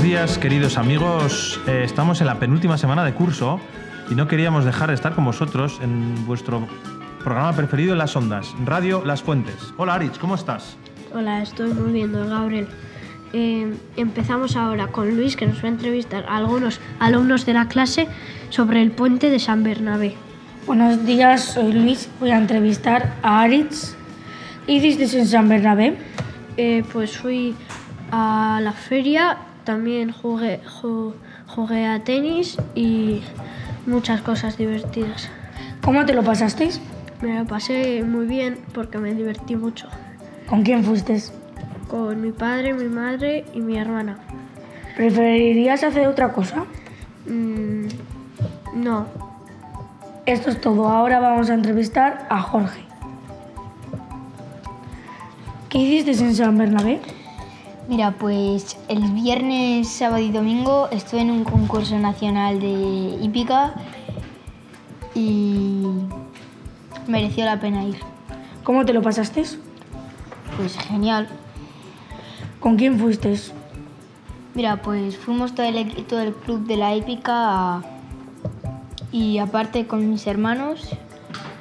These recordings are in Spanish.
Buenos días, queridos amigos. Eh, estamos en la penúltima semana de curso y no queríamos dejar de estar con vosotros en vuestro programa preferido en las ondas, Radio Las Fuentes. Hola, Aritz, ¿cómo estás? Hola, estoy muy bien, don Gabriel. Eh, empezamos ahora con Luis, que nos va a entrevistar a algunos alumnos de la clase sobre el puente de San Bernabé. Buenos días, soy Luis. Voy a entrevistar a Aritz. ¿Qué hiciste en San Bernabé? Eh, pues fui a la feria, también jugué, ju- jugué a tenis y muchas cosas divertidas. ¿Cómo te lo pasasteis? Me lo pasé muy bien porque me divertí mucho ¿Con quién fuiste? con mi padre, mi madre y mi hermana. ¿Preferirías hacer otra cosa? Mm, no, Esto es todo. Ahora vamos a entrevistar a Jorge. ¿Qué hiciste en San Bernabé? Mira, pues el viernes, sábado y domingo estuve en un concurso nacional de hípica y mereció la pena ir. ¿Cómo te lo pasaste? Pues genial. ¿Con quién fuiste? Mira, pues fuimos todo el, todo el club de la hípica y aparte con mis hermanos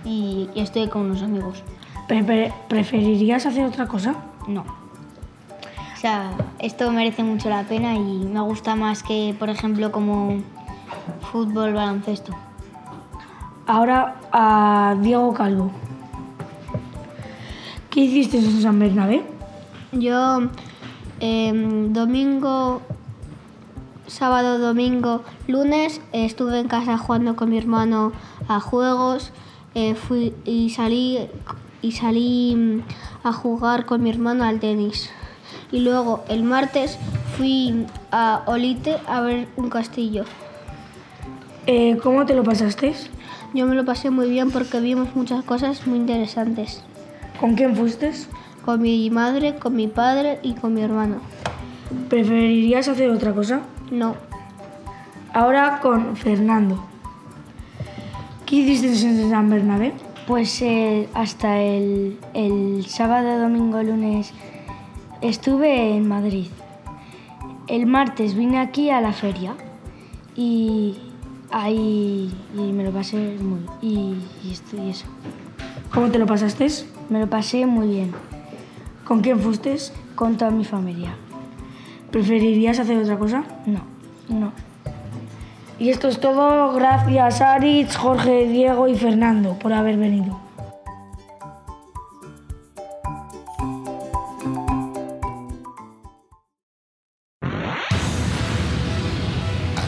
y, y estoy con unos amigos. Pre- pre- ¿Preferirías hacer otra cosa? No. O sea, esto merece mucho la pena y me gusta más que, por ejemplo, como fútbol, baloncesto. Ahora a Diego Calvo. ¿Qué hiciste en San Bernabé? Yo em, domingo, sábado, domingo, lunes eh, estuve en casa jugando con mi hermano a juegos eh, fui, y salí y salí mm, a jugar con mi hermano al tenis. Y luego el martes fui a Olite a ver un castillo. Eh, ¿Cómo te lo pasaste? Yo me lo pasé muy bien porque vimos muchas cosas muy interesantes. ¿Con quién fuiste? Con mi madre, con mi padre y con mi hermano. ¿Preferirías hacer otra cosa? No, Ahora con Fernando. ¿Qué hiciste en San Bernabé? Pues eh, hasta el, el sábado, domingo, lunes estuve en Madrid. El martes vine aquí a la feria y ahí y me lo pasé muy y, y esto y eso. ¿Cómo te lo pasaste? Me lo pasé muy bien ¿Con quién fuiste? con toda mi familia. ¿Preferirías hacer otra cosa? No, no. Y esto es todo. Gracias Aritz, Jorge, Diego y Fernando por haber venido.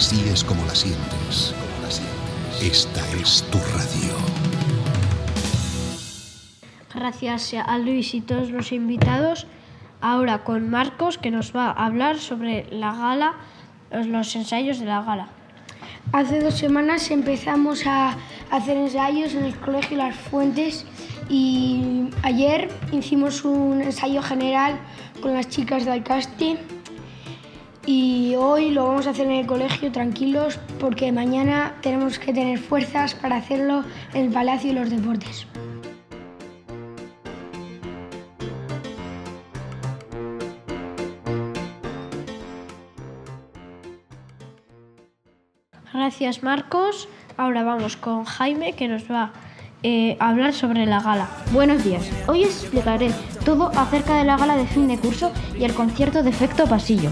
Así es como la sientes. Como la sientes. Esta es tu radio. Gracias a Luis y todos los invitados. Ahora con Marcos que nos va a hablar sobre la gala, los- ensayos de la gala. Hace dos semanas empezamos a hacer ensayos en el Colegio Las Fuentes y ayer hicimos un ensayo general con las chicas del Alcaste y hoy lo vamos a hacer en el colegio tranquilos porque mañana tenemos que tener fuerzas para hacerlo en el Palacio de los Deportes. Gracias Marcos. Ahora vamos con Jaime que nos va eh, a hablar sobre la gala. Buenos días. Hoy os explicaré todo acerca de la gala de fin de curso y el concierto de efecto pasillo.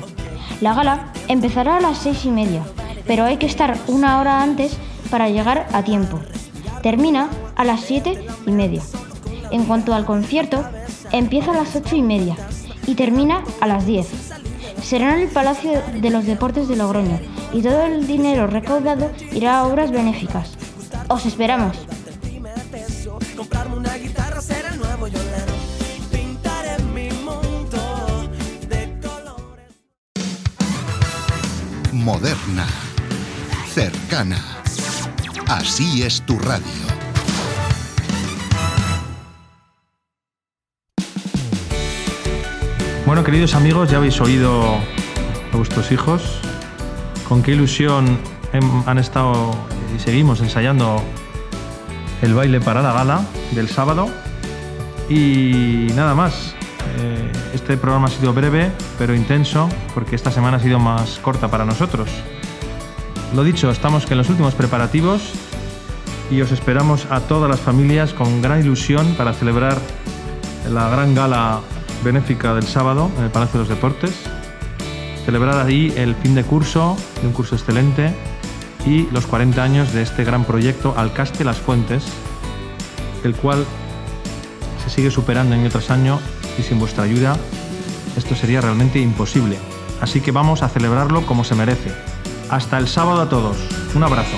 La gala empezará a las seis y media, pero hay que estar una hora antes para llegar a tiempo. Termina a las siete y media. En cuanto al concierto, empieza a las ocho y media y termina a las diez. Será en el Palacio de los Deportes de Logroño y todo el dinero recaudado irá a obras benéficas. Os esperamos. Moderna. Cercana. Así es tu radio. Bueno, queridos amigos, ya habéis oído a vuestros hijos con qué ilusión han estado y seguimos ensayando el baile para la gala del sábado. Y nada más. Este programa ha sido breve, pero intenso, porque esta semana ha sido más corta para nosotros. Lo dicho, estamos en los últimos preparativos y os esperamos a todas las familias con gran ilusión para celebrar la gran gala benéfica del sábado en el Palacio de los Deportes. Celebrar ahí el fin de curso, de un curso excelente, y los 40 años de este gran proyecto Alcaste Las Fuentes, el cual se sigue superando año tras año y sin vuestra ayuda esto sería realmente imposible. Así que vamos a celebrarlo como se merece. Hasta el sábado a todos. Un abrazo.